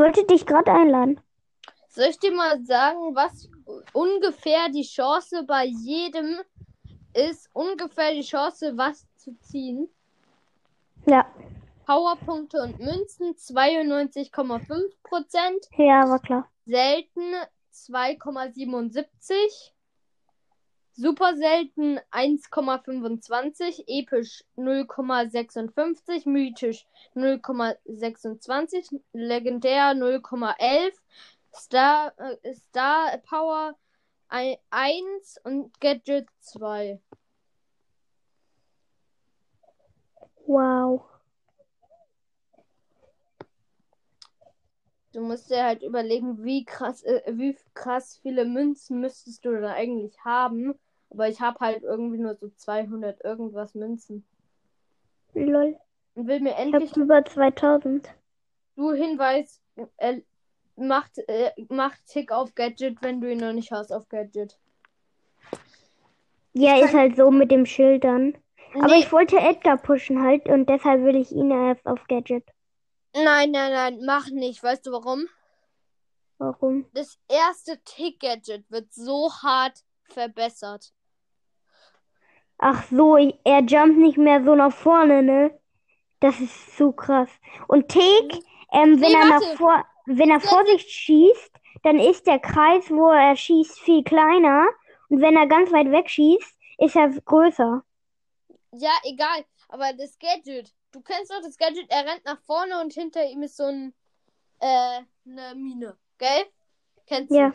wollte dich gerade einladen. Soll ich dir mal sagen, was ungefähr die Chance bei jedem ist? Ungefähr die Chance, was zu ziehen? Ja. Powerpunkte und Münzen 92,5 Prozent. Ja, war klar. Selten 2,77. Super selten 1,25. Episch 0,56. Mythisch 0,26. Legendär 0,11. Star, äh, Star Power 1 und Gadget 2. Wow. Du musst dir halt überlegen, wie krass, äh, wie krass viele Münzen müsstest du da eigentlich haben. Aber ich habe halt irgendwie nur so 200 irgendwas Münzen. Lol. Und will mir Ich endlich hab über 2000. du Hinweis, äh, macht, äh, macht Tick auf Gadget, wenn du ihn noch nicht hast auf Gadget. Ja, Ich ist halt so mit dem Schildern. Aber Nee, ich wollte Edgar pushen halt und deshalb will ich ihn erst auf Gadget. nein, nein, nein, mach nicht. Weißt du warum? Warum? Das erste Tick-Gadget wird so hart verbessert. Ach so, ich, er jumpt nicht mehr so nach vorne, ne? Das ist so krass. Und Tick, ähm, wenn Nee, er nach vor, wenn er vor sich schießt, dann ist der Kreis, wo er schießt, viel kleiner. Und wenn er ganz weit weg schießt, ist er größer. Ja, egal. Aber das Gadget. Du kennst doch das Gadget, er rennt nach vorne und hinter ihm ist so ein, äh, eine Mine. Gell? Kennst Ja. du?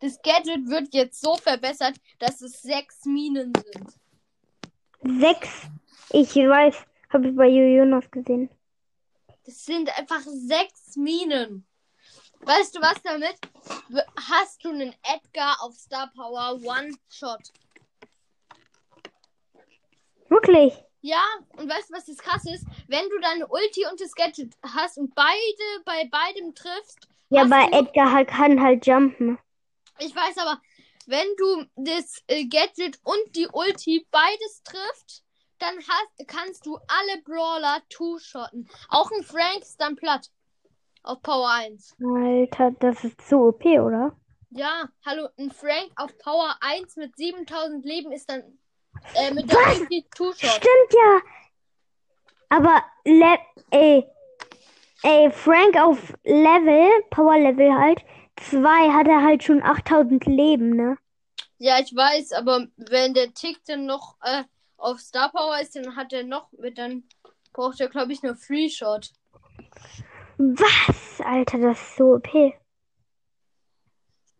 Das Gadget wird jetzt so verbessert, dass es sechs Minen sind. Sechs. Ich weiß, habe ich bei Jonas gesehen. Das sind einfach sechs Minen. Weißt du was damit? Hast du einen Edgar auf Star Power One-Shot? Wirklich? Ja, und weißt du, was das krass ist? Wenn du deine Ulti und das Gadget hast und beide bei beidem triffst, Ja, du, Edgar halt, kann halt jumpen. Ich weiß aber, wenn du das äh, Gadget und die Ulti beides trifft, dann hast, kannst du alle Brawler two-shotten. Auch ein Frank ist dann platt. Auf Power 1. Alter, das ist so OP, oder? Ja, hallo, ein Frank auf Power 1 mit 7000 Leben ist dann äh, mit der Was? Ulti two-shot. Stimmt ja. Aber, Le ey, ey, Frank auf Level, Power Level halt, 2 hat er halt schon 8000 Leben, ne? Ja, ich weiß, aber wenn der Tick dann noch äh, auf Star Power ist, dann hat er noch mit, dann braucht er, glaube ich, nur Free Shot. Was? Alter, das ist so OP.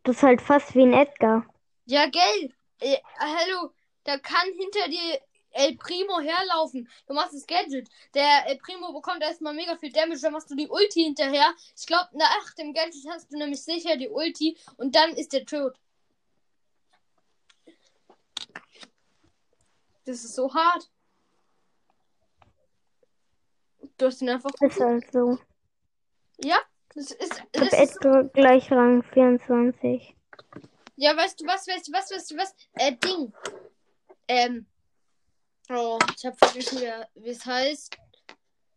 Das ist halt fast wie ein Edgar. Ja, gell? Äh, hallo, da kann hinter dir El Primo herlaufen. Du machst das Gadget. Der El Primo bekommt erstmal mega viel Damage, dann machst du die Ulti hinterher. Ich glaube, nach dem Gadget hast du nämlich sicher die Ulti und dann ist der tot. Das ist so hart. Du hast ihn einfach ist halt so. Ja, das ist, Ich das hab ist Edgar gleich Rang 24. Ja, weißt du was, weißt du was, weißt du was? Äh, Ding. Ähm. Oh, ich hab vergessen, wie es heißt.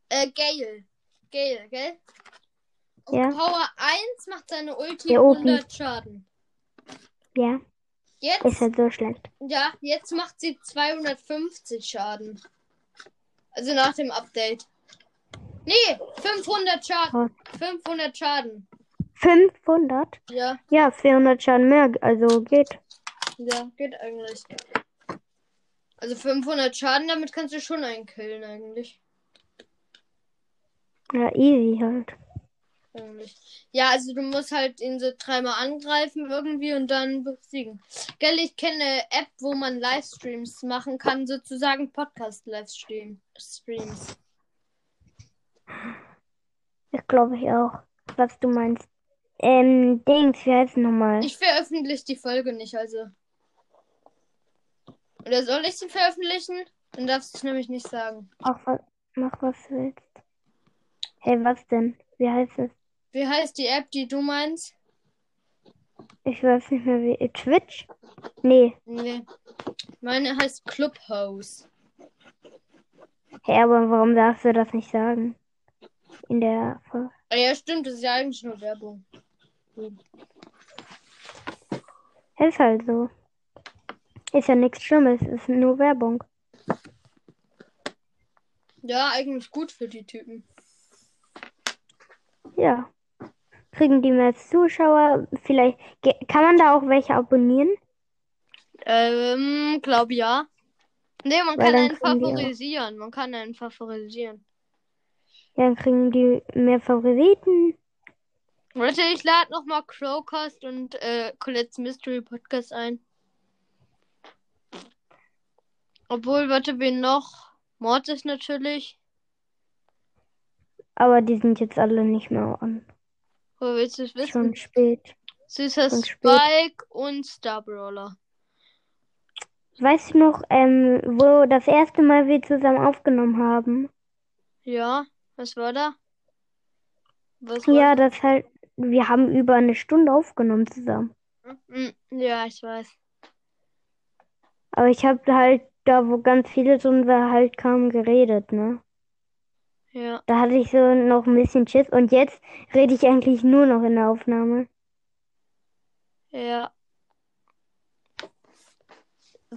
Äh, Gale. Gale, gell? Auf Ja. Power 1 macht seine Ulti Der Opi. 100 Schaden. Ja, Jetzt, ist halt so schlecht. ja, jetzt macht sie 250 Schaden. Also nach dem Update. Nee, 500 Schaden. 500 Schaden. 500? Ja, Ja, 400 Schaden mehr, also geht. ja, geht eigentlich. Also 500 Schaden, damit kannst du schon einen killen eigentlich. Ja, easy halt. Ja, also du musst halt ihn so dreimal angreifen irgendwie und dann besiegen. Gell, ich kenne eine App, wo man Livestreams machen kann, sozusagen Podcast-Livestreams. Streams. Das glaube ich auch. Was du meinst. Ähm, Dings, wie heißt nochmal? Ich veröffentliche die Folge nicht, also. Oder soll ich sie veröffentlichen? Dann darfst du es nämlich nicht sagen. Ach, was, mach was du willst. Hey, was denn? Wie heißt es? Wie heißt die App, die du meinst? Ich weiß nicht mehr wie. Twitch? Nee. Nee. Meine heißt Clubhouse. Hey, aber warum darfst du das nicht sagen? in der Folge. Ah, Ja, stimmt, das ist ja eigentlich nur Werbung. Ist halt so. Ist ja nichts Schlimmes, ist nur Werbung. Ja, eigentlich gut für die Typen. Ja. Kriegen die mehr Zuschauer? Vielleicht kann man da auch welche abonnieren? Ähm, glaub ja. Nee, man Weil kann einen favorisieren. Man kann einen favorisieren. Ja, dann kriegen die mehr Favoriten. Warte, ich lade nochmal Crowcast und äh, Colette's Mystery Podcast ein. Obwohl, warte, wen noch? Mortis natürlich. Aber die sind jetzt alle nicht mehr an. Wo willst du es wissen? Schon spät. Süßer schon spät. Spike und Starbrawler. Weißt du noch, ähm, wo das erste Mal wir zusammen aufgenommen haben? Ja, was war da? Was war Ja, das halt, wir haben über eine Stunde aufgenommen zusammen. Mm, Ja, ich weiß. Aber ich habe halt da, wo ganz viele drin war, halt kaum geredet, ne? Ja. Da hatte ich so noch ein bisschen Schiss und jetzt rede ich eigentlich nur noch in der Aufnahme. Ja.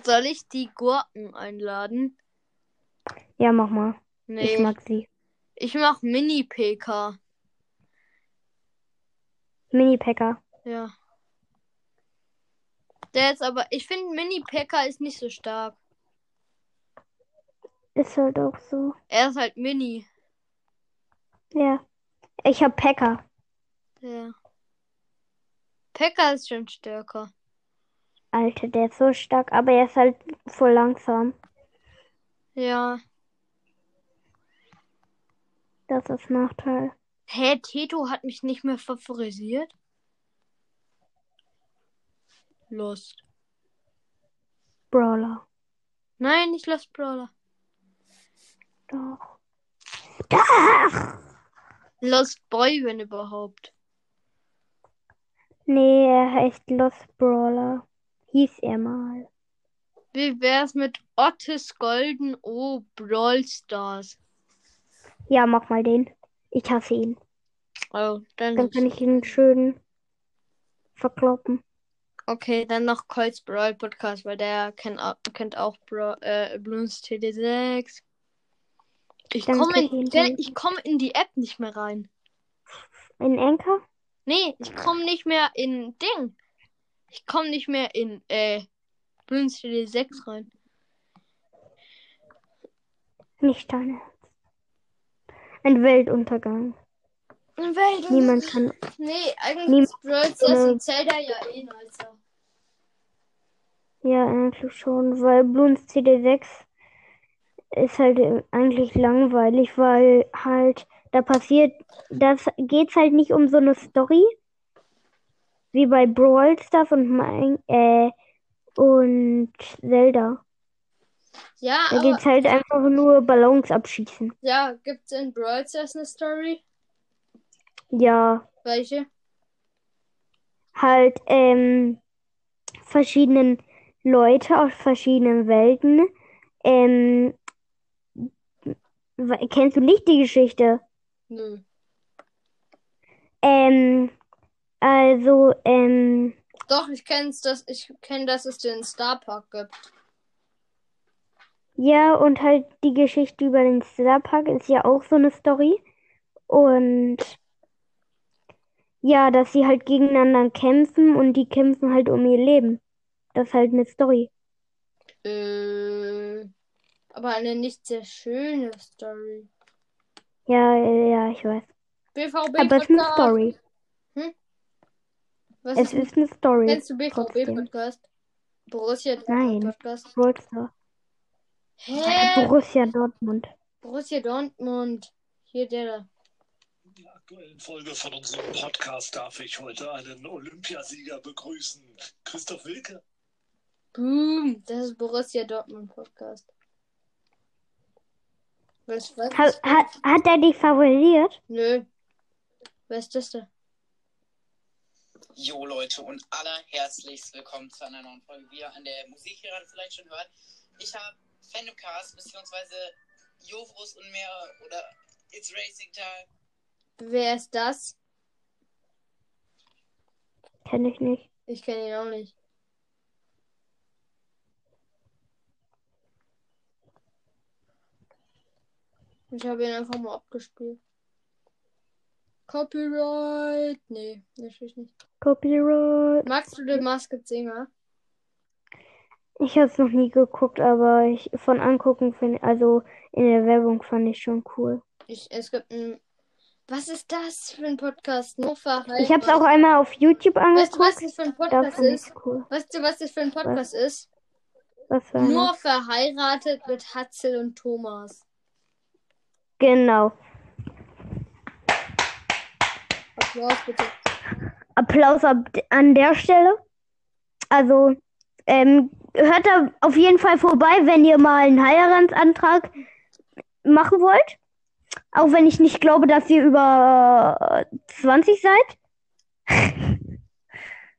Soll ich die Gurken einladen? Ja, mach mal. Nee. Ich mag sie. Ich mach Mini-PK. Mini-Packer. Ja. Der ist aber, ich finde Mini-PK ist nicht so stark. Ist halt auch so. Er ist halt Mini. Ja. Ich hab Packer. Ja. Pekka ist schon stärker. Alter, der ist so stark, aber er ist halt voll langsam. Ja. Das ist Nachteil. Hä, Teto hat mich nicht mehr favorisiert? Lost. Brawler. Nein, nicht Lost Brawler. Doch. Doch! Lost Boy, wenn überhaupt. Nee, er heißt Lost Brawler. Hieß er mal. Wie wär's mit Otis Golden O Brawl Stars? Ja, mach mal den. Ich hasse ihn. Oh, dann. Dann kann ich ihn schön verkloppen. Okay, dann noch Colts Brawl Podcast, weil der kennt, au- kennt auch Bra äh, Bloons TD6. Ich komme in, ich komm in die App nicht mehr rein. Ein Anker? Nee, ich komme nicht mehr in Ding. Ich komme nicht mehr in äh, Bloons TD6 rein. Nicht deine. Ein Weltuntergang. Welt, Niemand kann. Nee, eigentlich ist Brawl Stars und Zelda ja eh nicer. Ja, eigentlich schon, weil Bloons CD6 ist halt eigentlich langweilig, weil halt da passiert, das geht's halt nicht um so eine Story wie bei Brawl Stars und mein, äh, und Zelda. Ja, Da geht's halt einfach nur Ballons abschießen. ja, gibt's in Brawl Stars eine Story? Ja, Welche? halt ähm, verschiedenen Leute aus verschiedenen Welten. Ähm, kennst du nicht die Geschichte? Nö. Ähm, also, ähm, Doch, ich kenn's, dass ich kenne, dass es den Star Park gibt. ja, und halt die Geschichte über den Starpark ist ja auch so eine Story. Und ja, dass sie halt gegeneinander kämpfen und die kämpfen halt um ihr Leben. Das ist halt eine Story. Äh, aber eine nicht sehr schöne Story. Ja, äh, ja, ich weiß. BVB Aber es ist eine. Story. Was Es ist, ist eine Story. kennst du BVB trotzdem. Podcast? Borussia Dortmund Nein. Podcast. Hä? Borussia Dortmund. Borussia Dortmund. Hier der da. In der aktuellen Folge von unserem Podcast darf ich heute einen Olympiasieger begrüßen. Christoph Wilke. Boom. Das ist Borussia Dortmund Podcast. Was, was? Hat, hat, hat er dich favorisiert? Nö. Wer ist das da? Jo Leute und allerherzlichst willkommen zu einer neuen Folge. Wie ihr an der Musik hier vielleicht schon hört. Ich habe Fandomcast beziehungsweise Jovrus und mehr oder It's Racing Time Wer ist das? Kenne ich nicht. Ich kenne ihn auch nicht. Ich habe ihn einfach mal abgespielt. Copyright? Nee, natürlich nicht. Copyright. Magst du den Masked Singer? Ich habe es noch nie geguckt, aber ich von angucken finde, also in der Werbung fand ich schon cool. Ich, es gibt ein. Was ist das für ein Podcast? Nur. Ich habe es auch einmal auf YouTube Weißt du, was angeguckt. das für ein Podcast ist? cool. Weißt du, was das für ein Podcast ist? Was Nur verheiratet mit Hatzel und Thomas. Genau. Applaus bitte. Applaus ab, an der Stelle. Also, ähm, hört da auf jeden Fall vorbei, wenn ihr mal einen Heiratsantrag machen wollt. Auch wenn ich nicht glaube, dass ihr über äh, 20 seid.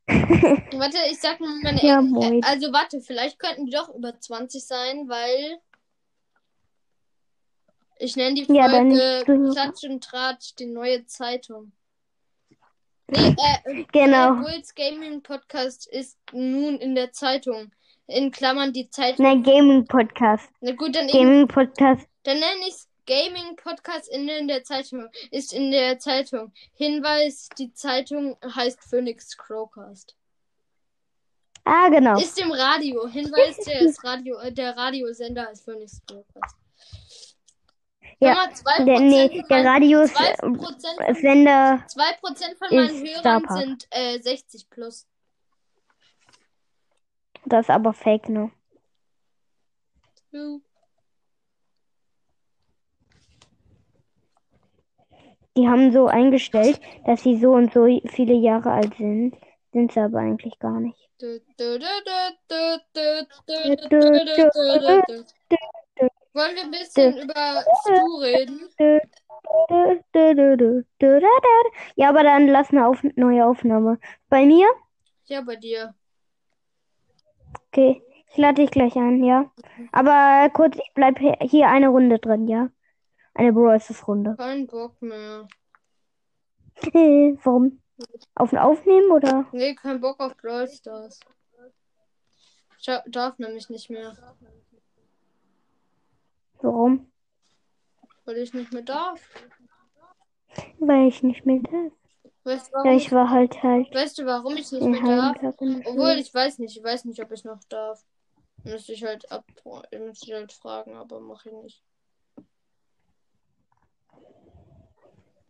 Warte, ich sag mal meine Ja, moin. Also warte, vielleicht könnten die doch über 20 sein, weil ich nenne die Ja, Folge nicht. Klatsch und Tratsch, die neue Zeitung. Nee, äh, Genau. Bulls Gaming Podcast ist nun in der Zeitung. In Klammern die Zeitung. Nein, Gaming Podcast. Na gut, dann, Gaming Podcast. dann nenne ich es Gaming Podcast in, in der Zeitung. Ist in der Zeitung. Hinweis, die Zeitung heißt Phoenix Crowcast. Ah, genau. Ist im Radio. Hinweis, der, ist Radio, der Radiosender ist Phoenix Brokers. Ja, Sag mal, 2% Der, nee, der Radios 2% äh, von, Sender. 2% von meinen Hörern sind äh, 60 plus. Das ist aber fake, ne? Die haben so eingestellt, dass sie so und so viele Jahre alt sind. Sind sie aber eigentlich gar nicht. Wollen wir ein bisschen über Stu reden? Ja, aber dann lass eine auf neue Aufnahme. Bei mir? Ja, bei dir. Okay, ich lade dich gleich ein, ja. Aber kurz, ich bleib hier eine Runde drin, ja. Eine Brawl Runde. Kein Bock mehr. Warum? Auf ein Aufnehmen oder? Nee, kein Bock auf Brawl Stars. Ich darf nämlich nicht mehr, Warum? weil ich nicht mehr darf. Weil ich nicht mehr darf. Weißt du, Ja, warum ich war halt halt Weißt du, warum ich nicht mehr darf? Obwohl, ich weiß nicht. Ich weiß nicht, ob ich noch darf. Müsste ich halt ab, müsste ich halt fragen, aber mache ich nicht.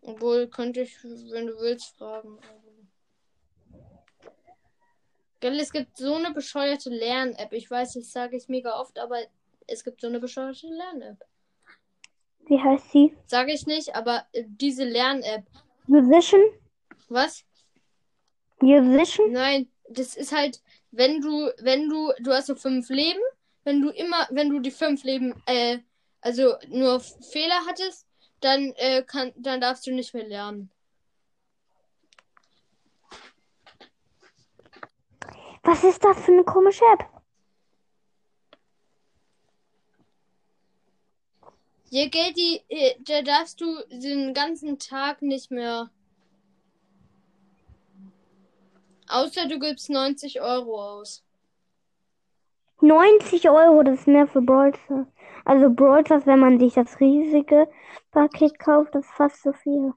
Obwohl, könnte ich, wenn du willst, fragen. Gell, es gibt so eine bescheuerte Lern-App. Ich weiß, das sage ich mega oft, aber es gibt so eine bescheuerte Lern-App. Wie heißt sie? Sage ich nicht, aber äh, diese Lern-App. Musician? Was? Musician? Nein, das ist halt, wenn du, wenn du, du hast so fünf Leben, wenn du immer, wenn du die fünf Leben, äh, also nur Fehler hattest, dann, äh, kann, dann darfst du nicht mehr lernen. Was ist das für eine komische App? Je Geld die, äh, da darfst du den ganzen Tag nicht mehr. Außer du gibst 90 Euro aus. 90 Euro, das ist mehr für Brawl Stars. Also Brawl Stars, wenn man sich das riesige Paket kauft, das ist fast so viel.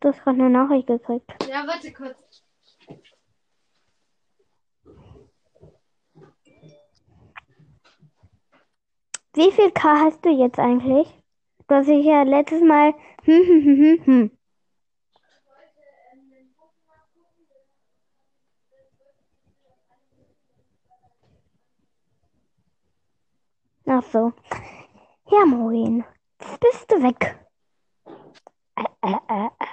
Du hast gerade eine Nachricht gekriegt. Ja, warte kurz. Wie viel K hast du jetzt eigentlich? Du hast ja letztes Mal. Hm, hm, hm, hm, hm. Ach so. Ja, moin. Jetzt bist du weg. Äh, äh, äh,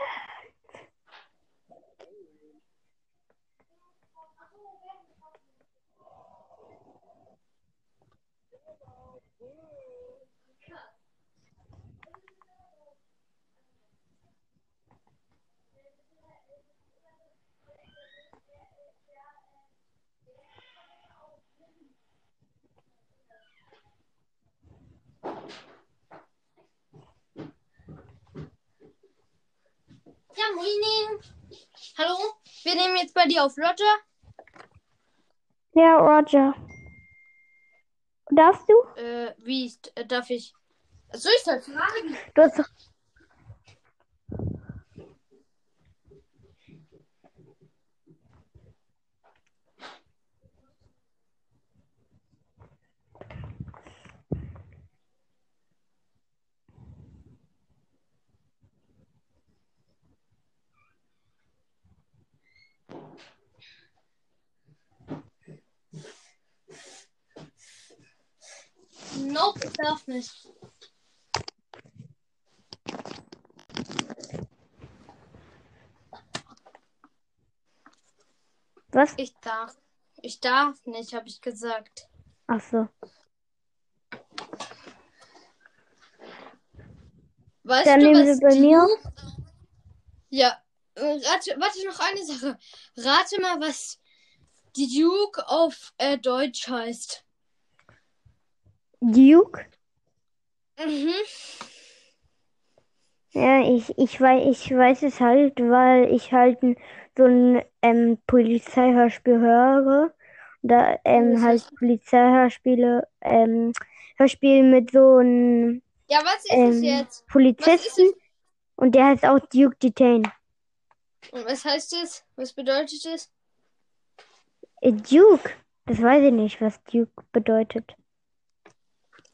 Moinin. Hallo? Wir nehmen jetzt bei dir auf Roger. Ja, Roger. Darfst du? Äh, wie ist, äh, darf ich? Soll ich das fragen? Du hast doch. Nope, ich darf nicht. Was? Ich darf. Ich darf nicht, habe ich gesagt. Ach so. Weißt Dann du, nehmen was wir bei mir. Ja, äh, rate, warte noch eine Sache. Rate mal, was die Duke auf äh, Deutsch heißt. Duke? Mhm. Ja, ich, ich, weiß, ich weiß es halt, weil ich halt so ein ähm, Polizeihörspiel höre. Da ähm, halt Polizeihörspiele, ähm, Hörspiel mit so einem Ja, was ist es ähm, jetzt? Polizisten und der heißt auch Duke Detain. Und was heißt es? Was bedeutet es? Äh, Duke? Das weiß ich nicht, was Duke bedeutet.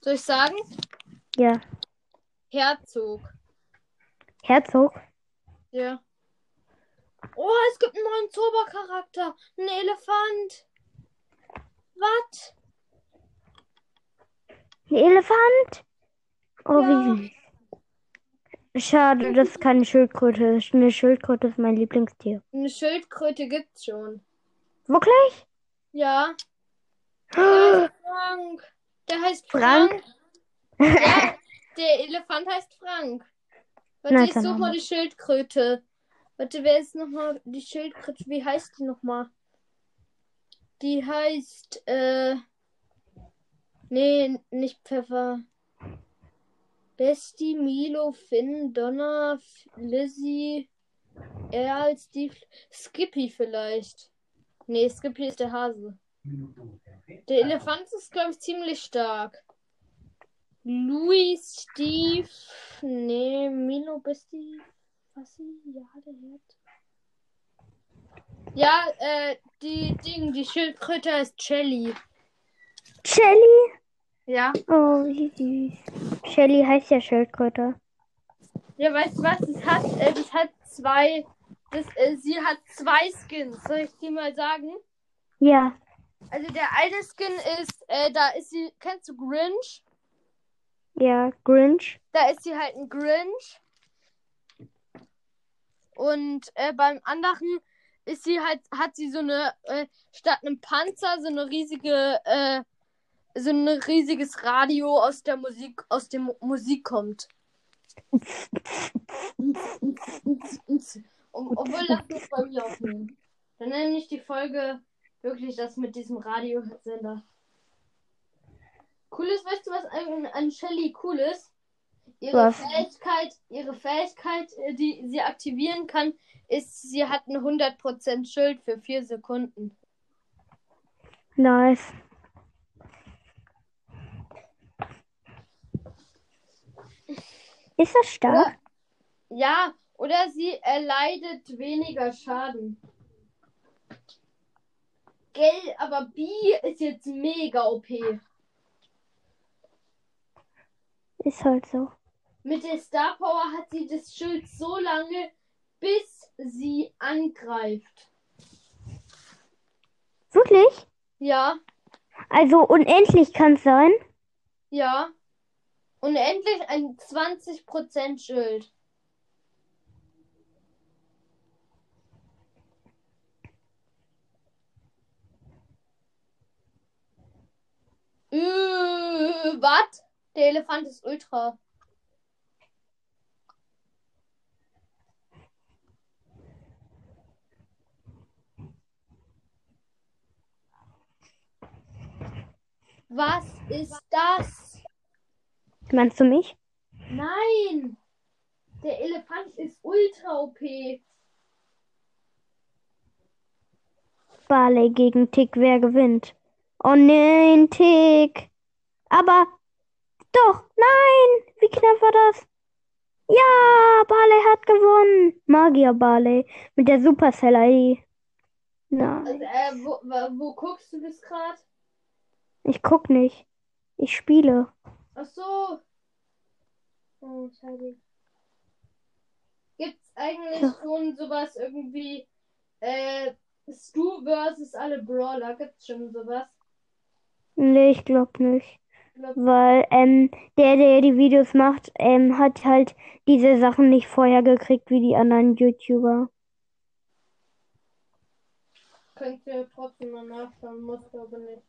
Soll ich sagen? Ja, Herzog. Herzog? Ja. Oh, es gibt einen neuen Zaubercharakter. Ein Elefant. Was? Ein Elefant? Oh, Ja. wie süß. Schade, das ist keine Schildkröte. Eine Schildkröte ist mein Lieblingstier. Eine Schildkröte gibt's schon. Wirklich? Ja. Heißt Frank. Der heißt Frank? Frank. Ja, der Elefant heißt Frank. Warte, ich suche mal die Schildkröte. Warte, wer ist nochmal die Schildkröte? Wie heißt die nochmal? Die heißt, äh. Nee, nicht Pfeffer. Besti, Milo, Finn, Donna, Lizzie, Erl, Steve, Skippy vielleicht. Nee, Skippy ist der Hase. Der Elefant ist, glaube ich, ziemlich stark. Louis, Steve, nee, Milo, Besti, was ja, der Herd. Ja, äh, die Ding, die Schildkröte heißt Shelly. Shelly? Ja. Oh, wie süß. Shelly heißt ja Schildkröte. Ja, weißt du was? Das hat, äh, das hat zwei, das, äh, sie hat zwei Skins. Soll ich dir mal sagen? Ja. Also der eine Skin ist, äh, da ist sie, kennst du Grinch? Ja, Grinch. Da ist sie halt ein Grinch. Und äh, beim anderen ist sie halt, hat sie so eine, äh, statt einem Panzer, so eine riesige, äh, so ein riesiges Radio aus der Musik, aus dem Mu- Musik kommt. Um, obwohl, lass mich bei mir aufnehmen. Dann nenne ich die Folge wirklich das mit diesem Radiosender. Cool ist, weißt du, was an, an Shelly cool ist? Ihre Was? Fähigkeit, ihre Fähigkeit, äh, die sie aktivieren kann, ist, sie hat ein 100% Schild für 4 Sekunden. Nice. Ist das stark? Ja, oder sie erleidet weniger Schaden. Gell, aber B ist jetzt mega OP. Ist halt so. Mit der Star Power hat sie das Schild so lange, bis sie angreift. Wirklich? Ja, Also unendlich kann es sein. ja. Und endlich ein 20% Schild. Äh, was? Der Elefant ist ultra. Was ist das? Meinst du mich? Nein! Der Elefant ist ultra OP. Barley gegen Tick, wer gewinnt? Oh nein, Tick. Aber doch, nein. Wie knapp war das? Ja, Barley hat gewonnen. Magier Barley mit der Supercell-ID. Nein, Also, äh, wo, wo, guckst du das gerade? ich guck nicht. Ich spiele. Ach so. Oh, schade. Gibt's eigentlich schon sowas irgendwie, äh, Stu versus alle Brawler? Gibt's schon sowas? Nee, ich glaub nicht. Weil ähm, der, der die Videos macht, ähm, hat halt diese Sachen nicht vorher gekriegt wie die anderen YouTuber. könnt ihr trotzdem mal nachschauen, muss aber nicht.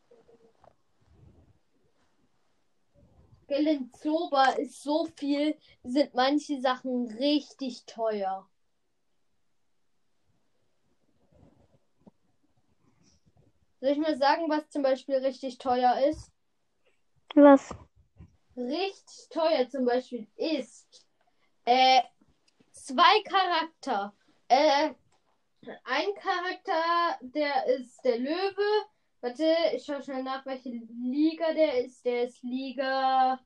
Gelenzoba ist so viel, sind manche Sachen richtig teuer. Soll ich mal sagen, was zum Beispiel richtig teuer ist? Was? Richtig teuer zum Beispiel ist äh, zwei Charakter. Äh, ein Charakter, der ist der Löwe. Warte, ich schaue schnell nach, welche Liga der ist. Der ist Liga.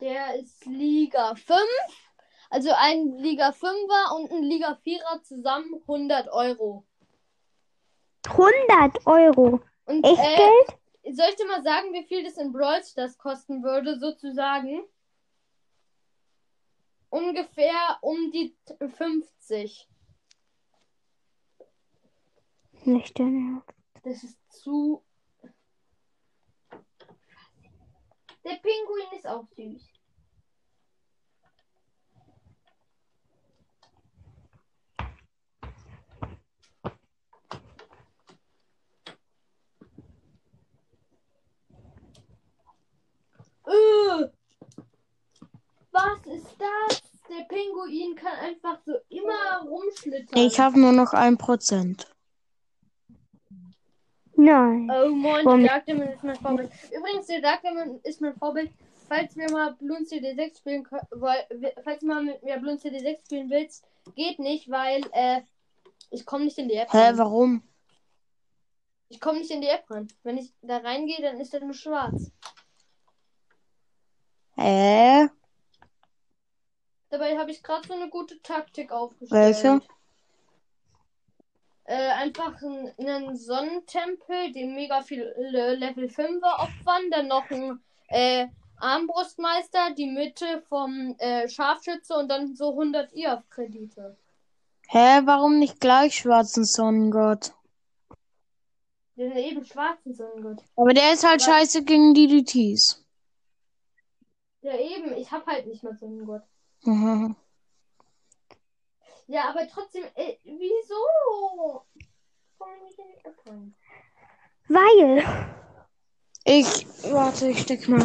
Der ist Liga 5. Also ein Liga 5er und ein Liga 4er zusammen 100 Euro. 100 Euro. Und Echt äh, Geld? soll ich dir mal sagen, wie viel das in Brawl Stars kosten würde, sozusagen? Ungefähr um die 50. Nicht dein. Das ist zu. Der Pinguin ist auch süß. Äh, was ist das? Der Pinguin kann einfach so immer rumschlittern. Ich habe nur noch ein Prozent. Nein. Oh moin, der Dark Demon ist mein Vorbild. Übrigens, der Dark Demon ist mein Vorbild. Falls wir mal Bloons CD6 spielen falls du mal mit mir Bloons CD6 spielen willst, geht nicht, weil äh, ich komme nicht in die App Hä, rein. warum? Ich komme nicht in die App rein. Wenn ich da reingehe, dann ist er nur schwarz. Hä? Dabei habe ich gerade so eine gute Taktik aufgestellt. Welche? Äh, einfach einen, Sonnentempel, dem mega viel Le Level 5er opfern, dann noch ein äh, Armbrustmeister, die Mitte vom äh, Scharfschütze und dann so 100 IAF-Kredite. Hä, warum nicht gleich schwarzen Sonnengott? Den eben schwarzen Sonnengott. Aber der ist halt Aber- scheiße gegen DDTs. Ja, eben, ich hab halt nicht mal Sonnengott. Mhm. Ja, aber trotzdem, äh, wieso? Weil. Ich, warte, ich steck mal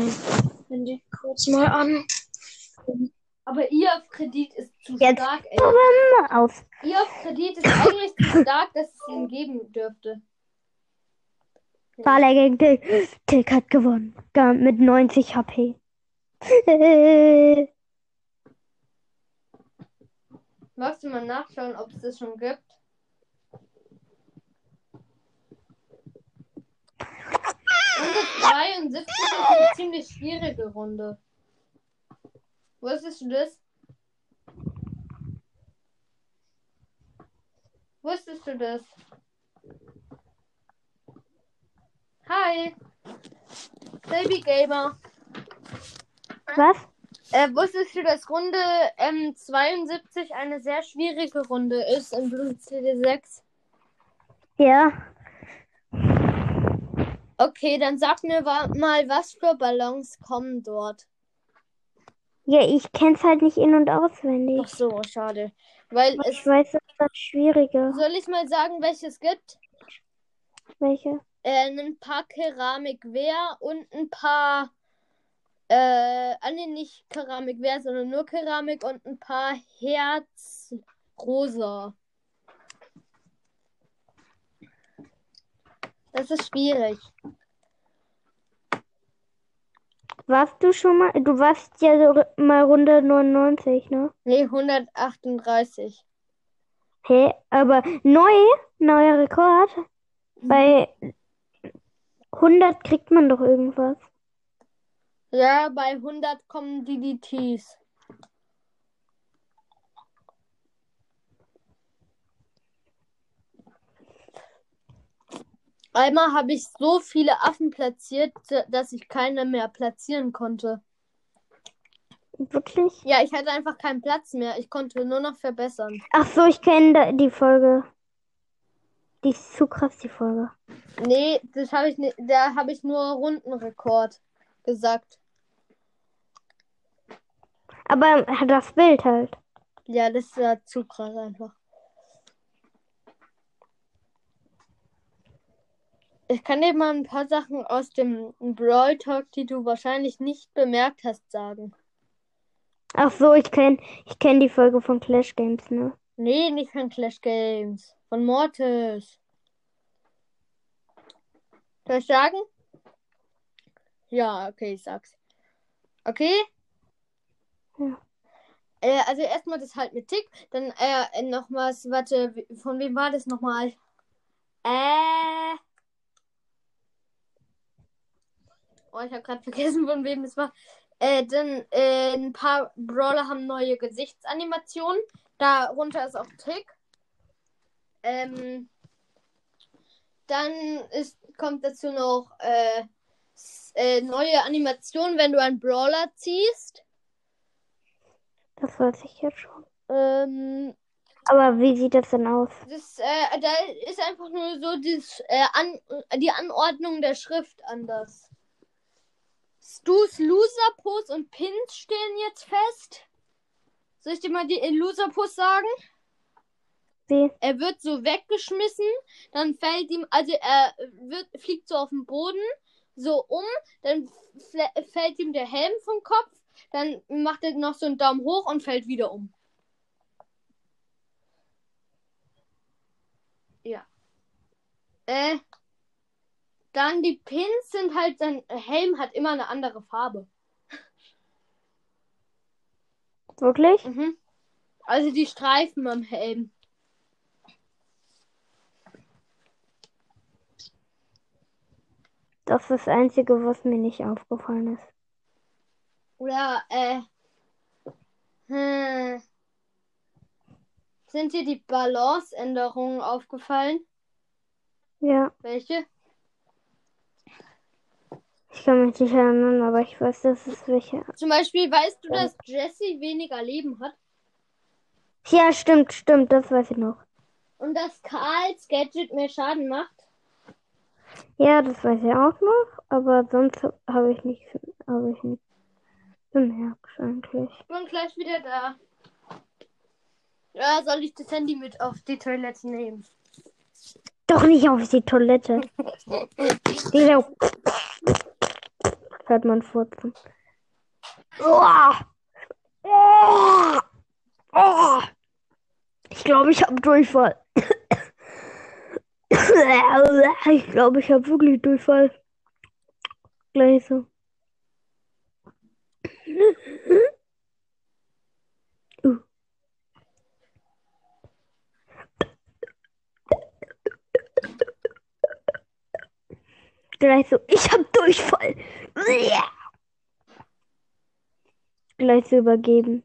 Handy kurz mal an. Aber IAF-Kredit ist zu Jetzt. stark, ey. Aus. IAF-Kredit ist eigentlich zu stark, dass es ihn geben dürfte. Barley gegen Tick. Tick hat gewonnen. Mit 90 HP. Magst du mal nachschauen, ob es das schon gibt? Runde 72 ist eine ziemlich schwierige Runde. Wusstest du das? Wusstest du das? Hi! Baby Gamer. Was? Äh, wusstest du, dass Runde ähm, 72 eine sehr schwierige Runde ist in Blue CD6? Ja. Okay, dann sag mir mal, was für Ballons kommen dort. Ja, ich kenn's halt nicht in- und auswendig. Ach so, schade. Weil Ich es. weiß, das ist das Schwierige. Soll ich mal sagen, welches gibt? Welche? Äh, ein paar Keramikwehr und ein paar. Äh, nee, nicht Keramikwehr, sondern nur Keramik und ein paar Herzrosa. Das ist schwierig. Warst du schon mal? Du warst ja so mal Runde 99, ne? Nee, 138. Hä? Aber neu, neuer Rekord. Bei 100 kriegt man doch irgendwas. Ja, bei 100 kommen DDTs. Einmal habe ich so viele Affen platziert, dass ich keine mehr platzieren konnte. Wirklich? Ja, ich hatte einfach keinen Platz mehr. Ich konnte nur noch verbessern. Ach so, ich kenne die Folge. Die ist zu krass, die Folge. Nee, das habe ich nicht. Da habe ich nur Rundenrekord gesagt. Aber das Bild halt. Ja, das ist ja zu krass einfach. Ich kann dir mal ein paar Sachen aus dem Brawl Talk, die du wahrscheinlich nicht bemerkt hast, sagen. Ach so, ich kenne ich kenn die Folge von Clash Games, ne? Nee, nicht von Clash Games. Von Mortis. Soll ich sagen? Ja, okay, ich sag's. Okay? Ja. Äh, also erstmal das halt mit Tick, dann äh, nochmals, warte, von wem war das nochmal? Äh. Oh, ich habe gerade vergessen, von wem das war. Äh, dann äh, ein paar Brawler haben neue Gesichtsanimationen. Darunter ist auch Tick. Ähm, dann ist, kommt dazu noch äh, äh, neue Animationen, wenn du einen Brawler ziehst. Das weiß ich jetzt schon. Ähm, Aber wie sieht das denn aus? das, äh, da ist einfach nur so das, äh, an, die Anordnung der Schrift anders. Stu's Loser-Pose und Pins stehen jetzt fest. Soll ich dir mal die Loser-Pose sagen? Wie? Er wird so weggeschmissen, dann fällt ihm, also er wird, fliegt so auf den Boden, so um, dann fällt ihm der Helm vom Kopf, dann macht er noch so einen Daumen hoch und fällt wieder um. Ja. Äh, dann die Pins sind halt, sein Helm hat immer eine andere Farbe. Wirklich? Mhm. Also die Streifen am Helm. Das ist das Einzige, was mir nicht aufgefallen ist. Oder, äh. Hm. Sind dir die Balanceänderungen aufgefallen? Ja, Welche? ich kann mich nicht erinnern, aber ich weiß, dass es welche. Zum Beispiel, weißt du, dass Jesse weniger Leben hat? Ja, stimmt, stimmt, das weiß ich noch. Und dass Karls Gadget mehr Schaden macht? Ja, das weiß ich auch noch, aber sonst habe ich nichts, habe ich nicht bemerkt eigentlich. Ich bin gleich wieder da. Ja, soll ich das Handy mit auf die Toilette nehmen? Doch nicht auf die Toilette. Dieser hört man furzen. Oh. Oh. Oh. Ich glaube, ich habe Durchfall. Ich glaube, ich habe wirklich Durchfall. Gleich so. Uh. Gleich so, ich hab Durchfall. Gleich so übergeben.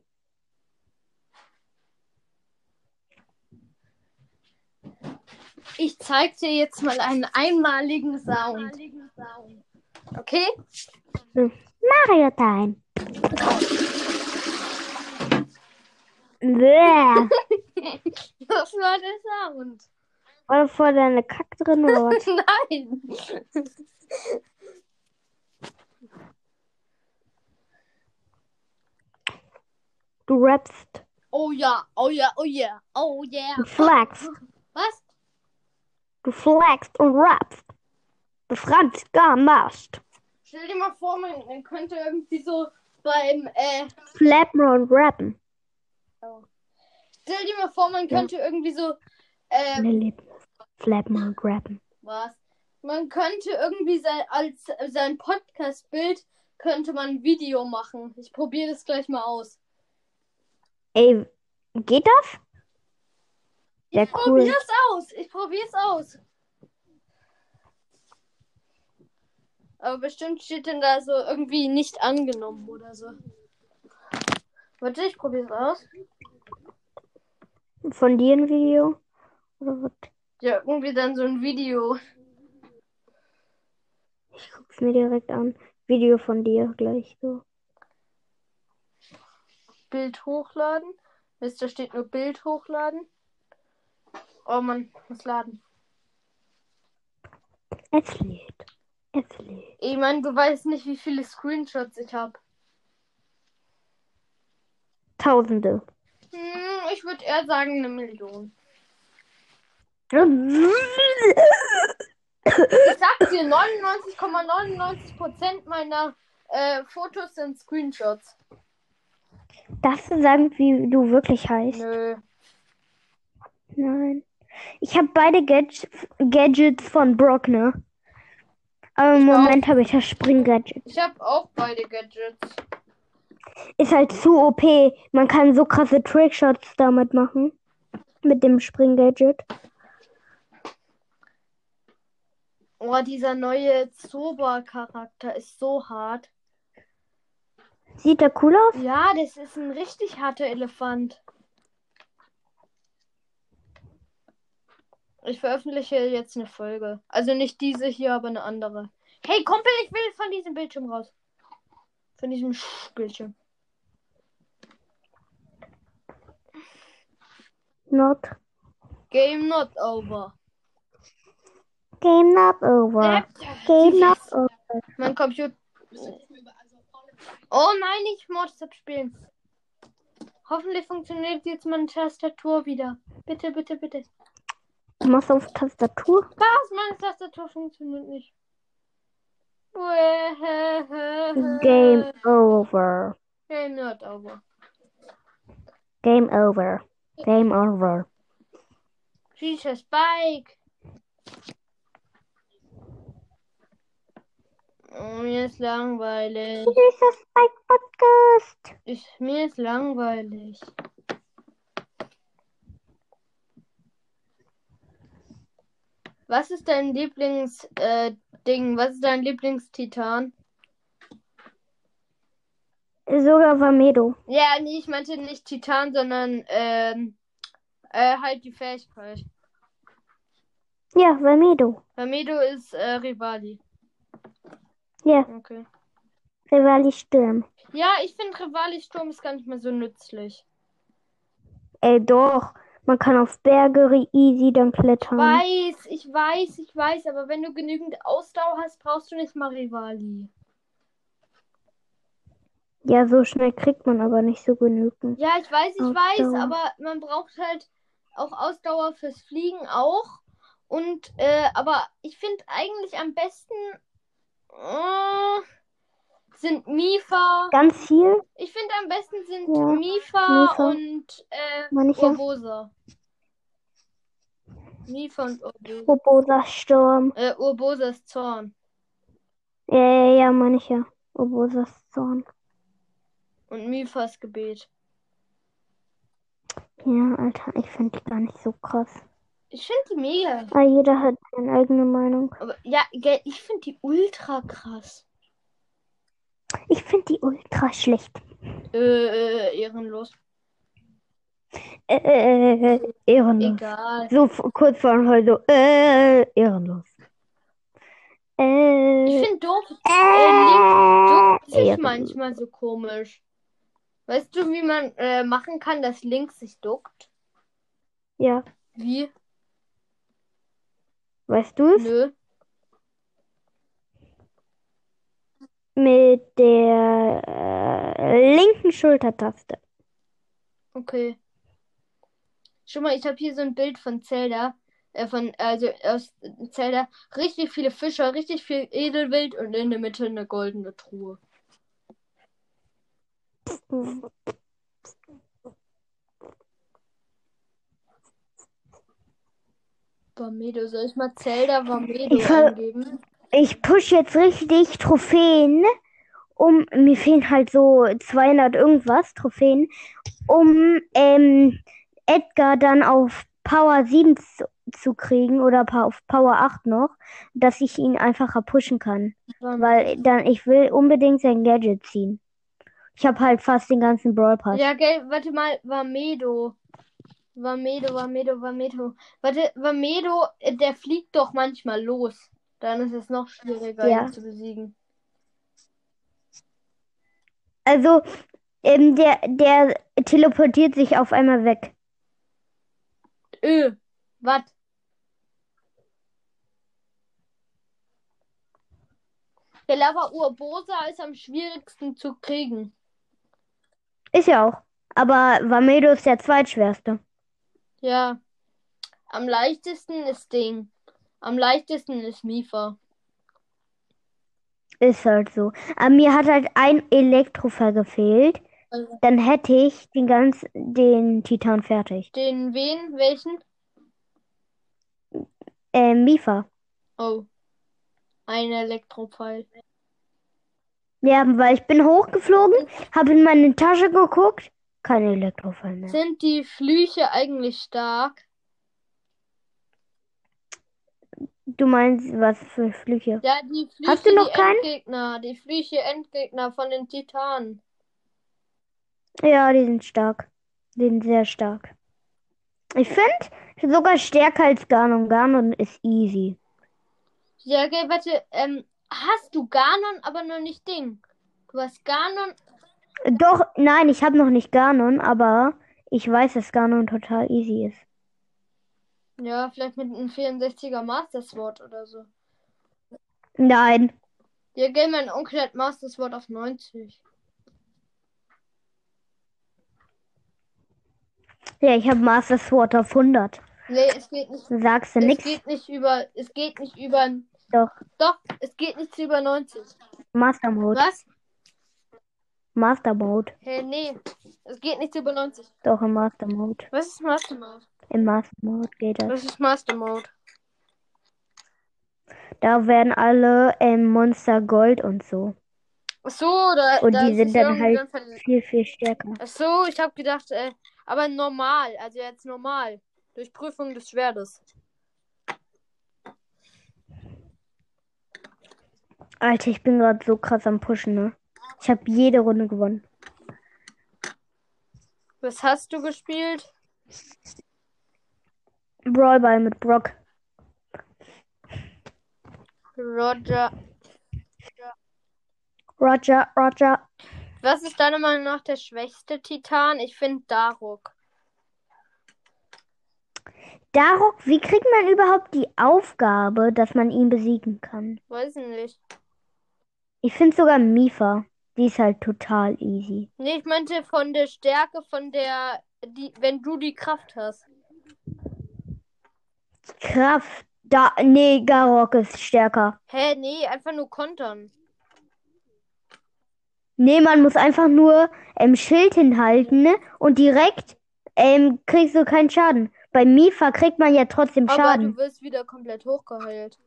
Ich zeig dir jetzt mal einen einmaligen Sound. Okay? Mario Time. Was war der Sound? War vor deine Kack drin oder was? Nein. Du rappst. Oh ja, oh ja, oh ja, oh yeah. Du flagst. Was? Du flagst und rappst. Du Franz gar machst. Stell dir mal vor, man, man könnte irgendwie so beim, äh, Flappen und rappen. stell dir mal vor, man könnte irgendwie so, äh. Flappen und rappen. was? Man könnte irgendwie sein, als sein Podcast-Bild könnte man ein Video machen. Ich probiere das gleich mal aus. Ey, geht das? Sehr ich cool. probiere es aus. Ich probiere es aus. Aber bestimmt steht denn da so irgendwie nicht angenommen oder so. Warte, ich probiere es aus. Von dir ein Video? Oder was? Ja, irgendwie dann so ein Video. Ich guck's mir direkt an. Video von dir gleich so. Bild hochladen. Mist, da steht nur Bild hochladen. Oh man, muss laden. Es lädt. Ich meine, du weißt nicht, wie viele Screenshots ich habe. Tausende. Hm, ich würde eher sagen eine Million. Ich sag dir, 99,99% meiner äh, Fotos sind Screenshots. Darfst du sagen, wie du wirklich heißt? Nö. Nein. Ich habe beide Gadg Gadgets von Brock, ne? Aber im. Moment habe ich das Spring-Gadget. Ich habe auch beide Gadgets. Ist halt zu OP. Man kann so krasse Trickshots damit machen. Mit dem Spring-Gadget. Oh, dieser neue Zoba-Charakter ist so hart. Sieht der cool aus? Ja, das ist ein richtig harter Elefant. Ich veröffentliche jetzt eine Folge. Also nicht diese hier, aber eine andere. Hey, Kumpel, ich will von diesem Bildschirm raus. Von diesem Sch- Bildschirm. Not. Game not over. Game not over. Game not over. Mein Computer. Oh nein, ich muss das spielen. Hoffentlich funktioniert jetzt meine Tastatur wieder. Bitte, bitte, bitte. Du machst auf Tastatur? Was? Meine Tastatur funktioniert nicht. Game over. Game not over. Game over. Game over. Jesus Bike. Oh, mir ist langweilig. Dieses Spike Podcast. Ich, mir ist langweilig. Was ist dein Lieblings äh, Ding? Was ist dein Lieblingstitan? Sogar Vamedo. Ja, nee, ich meinte nicht Titan, sondern ähm, äh, halt die Fähigkeit. Ja, Vamedo. Ramedo ist äh, Rivali. Ja, Okay. Rivali Sturm. Ja, ich finde Rivali Sturm ist gar nicht mehr so nützlich. Ey, doch. Man kann auf Berge easy dann klettern. Weiß, ich weiß, ich weiß, aber wenn du genügend Ausdauer hast, brauchst du nicht mal Rivali. Ja, so schnell kriegt man aber nicht so genügend. Ja, ich weiß, ich weiß, Ausdauer. aber man braucht halt auch Ausdauer fürs Fliegen auch. Und, äh, aber ich finde eigentlich am besten äh, sind Mifa. Ganz viel, Ich finde am besten sind Ja, Mifa, Mifa. und äh. Urbosa. Mifa und Urbosa. Robosa Sturm. Äh, Urbosas Zorn. Ja, ja, ja, manche. Robosas Zorn. Und Mifas Gebet. Ja, Alter, ich finde die gar nicht so krass. Ich finde die mega. Aber jeder hat seine eigene Meinung. Aber ja, ich finde die ultra krass. Ich finde die ultra schlecht. Äh, äh, ehrenlos. Äh, äh, äh, ehrenlos. Egal. So kurz vor so, äh, ehrenlos. Äh, Ich finde doof. Äh, Link duckt sich manchmal so komisch. Weißt du, wie man äh, machen kann, dass Link sich duckt? Ja, Wie? weißt du es? Nö. Mit der äh, linken Schultertaste. Okay. Schau mal, ich habe hier so ein Bild von Zelda. Äh, von, also aus Zelda. Richtig viele Fischer, richtig viel Edelwild und in der Mitte eine goldene Truhe. Vamedo, soll ich mal Zelda Vamedo Ich ver- eingeben? Ich push jetzt richtig Trophäen um, mir fehlen halt so 200 irgendwas Trophäen, um ähm, Edgar dann auf Power 7 zu, zu kriegen oder auf Power 8 noch, dass ich ihn einfacher pushen kann. Weil dann, ich will unbedingt sein Gadget ziehen. Ich habe halt fast den ganzen Brawl Pass. Ja, gell, warte mal, Vamedo. Vamedo, Vamedo, Vamedo. Warte, Vamedo, äh, der fliegt doch manchmal los. Dann ist es noch schwieriger, Ja. ihn zu besiegen. Also, ähm, der, der teleportiert sich auf einmal weg. Öh, was? Der Lava Urbosa ist am schwierigsten zu kriegen. Ist ja auch. Aber Vamedo ist der zweitschwerste. Ja. Am leichtesten ist Ding. Am leichtesten ist Mifa. Ist halt so. Aber mir hat halt ein Elektrofall gefehlt. Also, Dann hätte ich den ganz, den Titan fertig. Den wen? Welchen? Äh, Mifa. Oh. Ein Elektropfeil. Ja, weil ich bin hochgeflogen, habe in meine Tasche geguckt, kein Elektrofall mehr. Sind die Flüche eigentlich stark? Du meinst, was für Flüche? Ja, die Flüche, Hast du noch die keinen? Endgegner. Die Flüche Endgegner von den Titanen. Ja, die sind stark. Die sind sehr stark. Ich finde sogar stärker als Ganon. Ganon ist easy. Ja, okay, warte. Ähm, hast du Ganon, aber noch nicht Ding. Du hast Ganon. Doch, nein, ich habe noch nicht Ganon, aber ich weiß, dass Ganon total easy ist. Ja, vielleicht mit einem 64er Master Sword oder so. Nein. Ja, gell, mein Onkel hat Master Sword auf 90. Ja, ich habe Master Sword auf 100. Nee, es geht nicht. Sagst du Es nix? geht nicht über. Es geht nicht über. Doch. Doch, es geht nicht über 90. Master Mode. Was? Master Mode. Hä, nee. Es geht nicht über 90. Doch, im Master Mode. Was ist Master Mode? Im Master Mode geht das. Was ist Master Mode? Da werden alle ähm, Monster Gold und so. Ach so, da, Und da die sind dann halt dann viel, viel stärker. Ach so, ich habe gedacht, äh, aber normal, also jetzt normal. Durch Prüfung des Schwertes. Alter, ich bin gerade so krass am Pushen, ne? Ich habe jede Runde gewonnen. Was hast du gespielt? Brawlball mit Brock. Roger. Roger, Roger. Was ist deiner Meinung nach der schwächste Titan? Ich finde Daruk. Darok, wie kriegt man überhaupt die Aufgabe, dass man ihn besiegen kann? Weiß ich nicht. Ich finde sogar Mifa. Die ist halt total easy. Nee, ich meinte von der Stärke, von der, die, wenn du die Kraft hast. Kraft. Da, nee, Garok ist stärker. Hä, nee, einfach nur kontern. Nee, man muss einfach nur ähm, Schild hinhalten ne? und direkt ähm, kriegst du keinen Schaden. Bei Mifa kriegt man ja trotzdem Aber Schaden. du wirst wieder komplett hochgeheilt.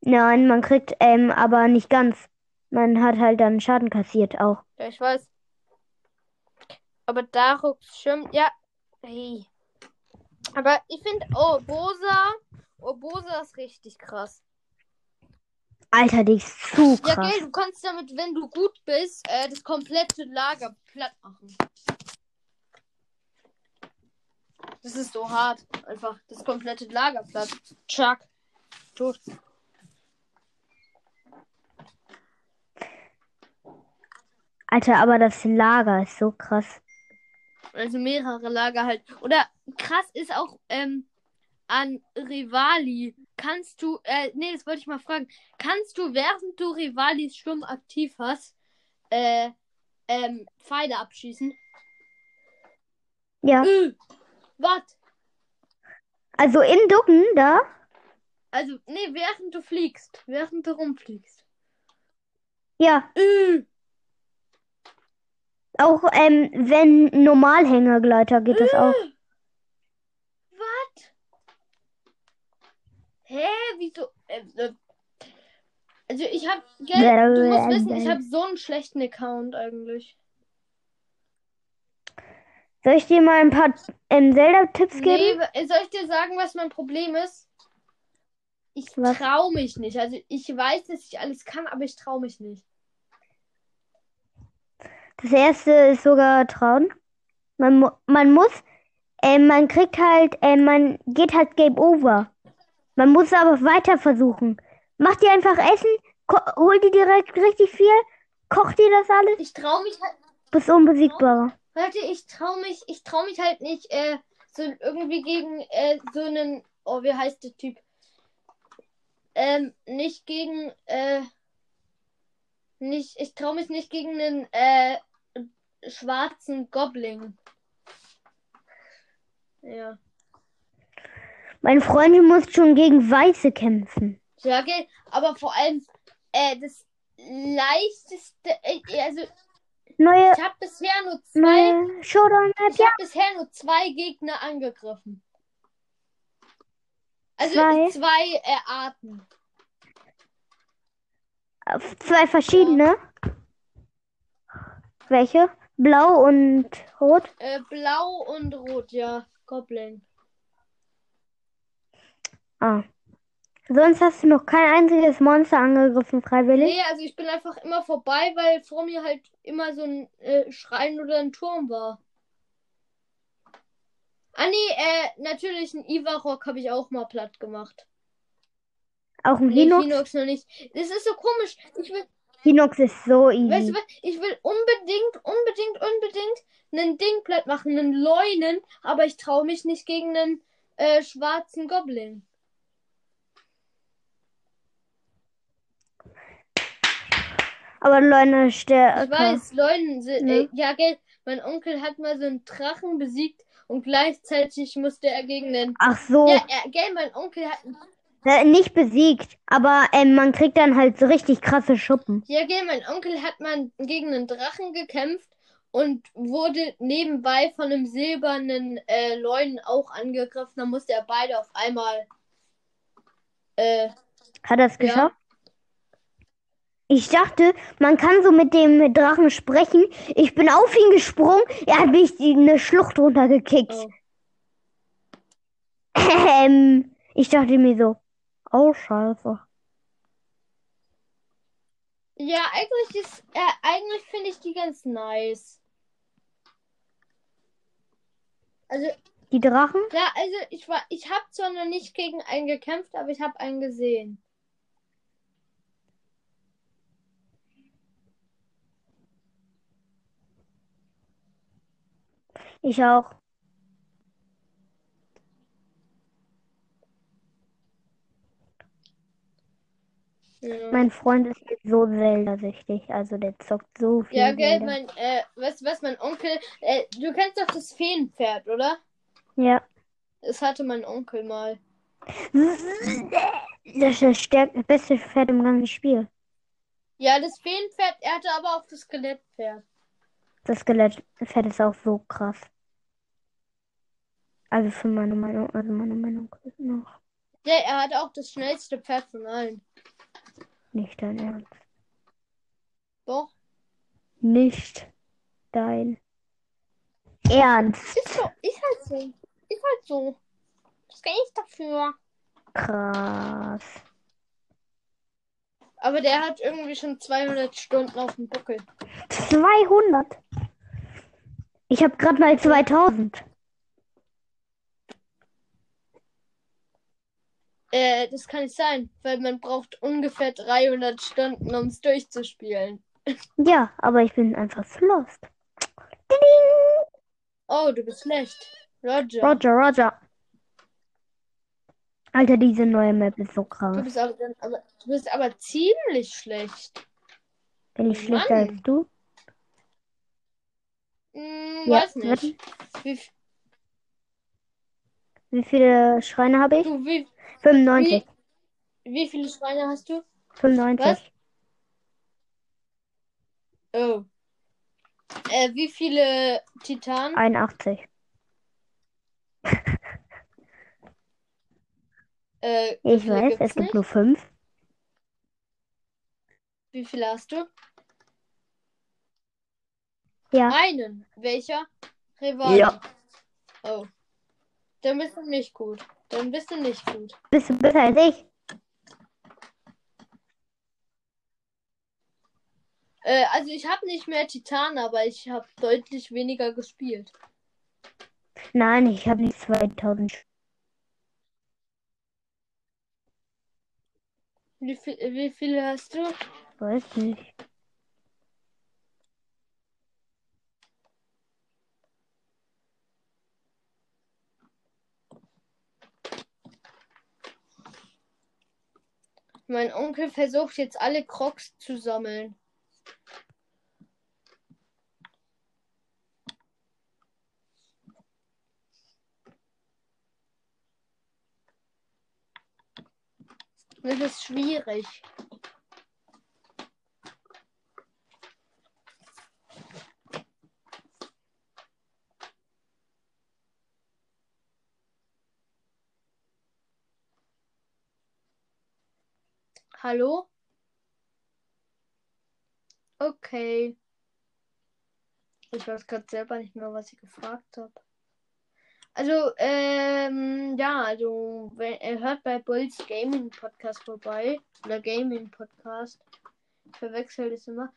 Nein, man kriegt ähm, aber nicht ganz. Man hat halt dann Schaden kassiert auch. Ja, ich weiß. Aber Daruks Schirm, ja. Hey. Aber ich finde, oh, Bosa. Oh, Bosa ist richtig krass. Alter, die ist zu Ja, krass. gell, du kannst damit, wenn du gut bist, äh, das komplette Lager platt machen. Das ist so hart. Einfach das komplette Lager platt. Chuck. Tot. Alter, aber das Lager ist so krass. Also mehrere Lager halt. Oder krass ist auch ähm, an Rivali. Kannst du, äh, nee, das wollte ich mal fragen. Kannst du, während du Rivalis Sturm aktiv hast, äh, ähm, Pfeile abschießen? Ja, Äh, was? also im Ducken da. Also, nee, während du fliegst. Während du rumfliegst. Ja, Äh, auch ähm, wenn Normalhängergleiter geht das auch. was? Hä, wieso? Äh, Also ich habe, gell, du musst wissen, ich habe so einen schlechten Account eigentlich. Soll ich dir mal ein paar ähm, Zelda-Tipps geben? Nee, soll ich dir sagen, was mein Problem ist? Ich Was? traue mich nicht. Also ich weiß, dass ich alles kann, aber ich traue mich nicht. Das erste ist sogar Trauen. Man, man muss, äh, man kriegt halt, äh, man geht halt Game Over. Man muss aber weiter versuchen. Mach dir einfach Essen, hol dir direkt richtig viel, koch dir das alles, Ich traue mich halt. bist unbesiegbar. Warte, ich traue mich, ich traue mich halt nicht, äh, so irgendwie gegen äh, so einen, oh, wie heißt der Typ? Ähm, nicht gegen, äh, nicht, ich traue mich nicht gegen einen, äh, schwarzen Goblin. Ja. Mein Freund muss schon gegen Weiße kämpfen. Ja, okay, aber vor allem, äh, das leichteste, äh, also, Neue, ich habe bisher nur zwei, neue Showdown-Map, ich ja. habe bisher nur zwei Gegner angegriffen. Also Zwei? zwei äh, Arten. Zwei verschiedene. Welche? Blau und rot. Äh, blau und rot, ja. Goblin. Ah. Sonst hast du noch kein einziges Monster angegriffen, freiwillig? Nee, also ich bin einfach immer vorbei, weil vor mir halt immer so ein äh, Schrein oder ein Turm war. Ah nee, äh, natürlich ein Ivarok habe ich auch mal platt gemacht. Auch ein Nee, Hinox? Hinox noch nicht. Das ist so komisch. Ich will, Hinox ist so easy. weißt du was? Ich will unbedingt, unbedingt, unbedingt einen Ding platt machen, einen Leunen, aber ich traue mich nicht gegen einen äh, schwarzen Goblin. Aber Leute, Ich stärker. weiß, Leunen sind, Ne? äh, ja, gell, mein Onkel hat mal so einen Drachen besiegt und gleichzeitig musste er gegen den. Ach so, Ja, er, gell, mein Onkel hat. nicht besiegt, aber ähm, man kriegt dann halt so richtig krasse Schuppen. Ja, gell, mein Onkel hat mal gegen einen Drachen gekämpft und wurde nebenbei von einem silbernen äh, Leunen auch angegriffen. Da musste er beide auf einmal. Äh, Hat er es geschafft? Ich dachte, man kann so mit dem Drachen sprechen. Ich bin auf ihn gesprungen, er hat mich die- eine Schlucht runtergekickt. oh. Ähm, ich dachte mir so, oh Scheiße. Ja, eigentlich ist, äh, eigentlich finde ich die ganz nice. Also, Die Drachen? Ja, also ich war, ich habe zwar noch nicht gegen einen gekämpft, aber ich habe einen gesehen. Ich auch. Ja, Mein Freund ist so Zelda-süchtig, also der zockt so viel ja gell, Zelda. mein, äh, du was, mein Onkel, äh, du kennst doch das Feenpferd, oder? Ja. Das hatte mein Onkel mal. Das ist das stärkste, beste Pferd im ganzen Spiel. Ja, das Feenpferd, er hatte aber auch das Skelettpferd. Das Skelettpferd ist auch so krass. Also für meine Meinung, also meine Meinung noch Ja, er hatte auch das schnellste Pferd von allen. nicht dein Ernst. Doch. Nicht dein Ernst. Ist so, ist halt so. Ist halt so. Das kann ich dafür. Krass. Aber der hat irgendwie schon 200 Stunden auf dem Buckel. 200. Ich habe gerade mal 2000. Äh, das kann nicht sein, weil man braucht ungefähr 300 Stunden, um es durchzuspielen. Ja, aber ich bin einfach lost. Ding. Oh, du bist schlecht. Roger. Roger, Roger. Alter, diese neue Map ist so Du krass. bist aber, aber, du bist aber ziemlich schlecht. Bin ich schlechter Mann. als du? Hm, Ja, weiß nicht. Wie, Wie viele Schreine habe ich? du, wie, 95. wie viele Schweine hast du? 95. Oh. Äh, wie viele Titanen? 81. Äh, Ich weiß, es gibt nicht? nur 5. Wie viele hast du? Ja. Einen. Welcher? Rivali. Ja. Oh. Dann bist du nicht gut. Dann bist du nicht gut. Bist du besser als ich? Äh, also ich habe nicht mehr Titan, aber ich habe deutlich weniger gespielt. Nein, ich habe nicht 2000. Wie viel, wie viele hast du? Weiß nicht. Mein Onkel versucht jetzt alle Crocs zu sammeln. Das ist schwierig. Hallo? Okay. Ich weiß gerade selber nicht mehr, was ich gefragt habe. Also, ähm, ja, also, wenn, er hört bei Bulls Gaming Podcast vorbei. Oder Gaming Podcast. Ich verwechsel das immer.